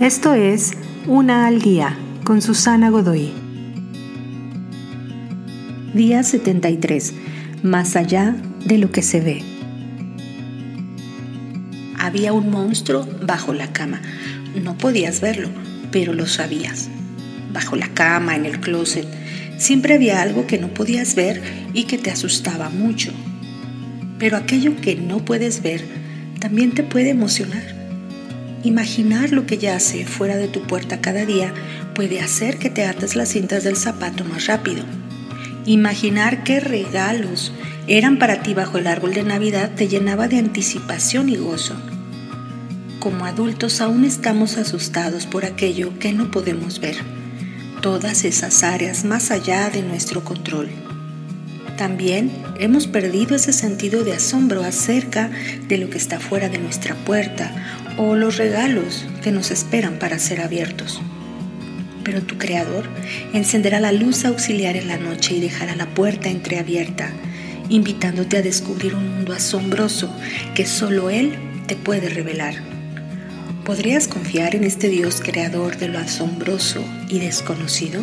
Esto es Una al Día con Susana Godoy. Día 73. Más allá de lo que se ve. Había un monstruo bajo la cama. No podías verlo, pero lo sabías. Bajo la cama, en el closet, siempre había algo que no podías ver y que te asustaba mucho. Pero aquello que no puedes ver también te puede emocionar. Imaginar lo que yace fuera de tu puerta cada día puede hacer que te ates las cintas del zapato más rápido. Imaginar qué regalos eran para ti bajo el árbol de Navidad te llenaba de anticipación y gozo. Como adultos aún estamos asustados por aquello que no podemos ver, todas esas áreas más allá de nuestro control. También hemos perdido ese sentido de asombro acerca de lo que está fuera de nuestra puerta o los regalos que nos esperan para ser abiertos. Pero tu Creador encenderá la luz auxiliar en la noche y dejará la puerta entreabierta, invitándote a descubrir un mundo asombroso que solo Él te puede revelar. ¿Podrías confiar en este Dios creador de lo asombroso y desconocido?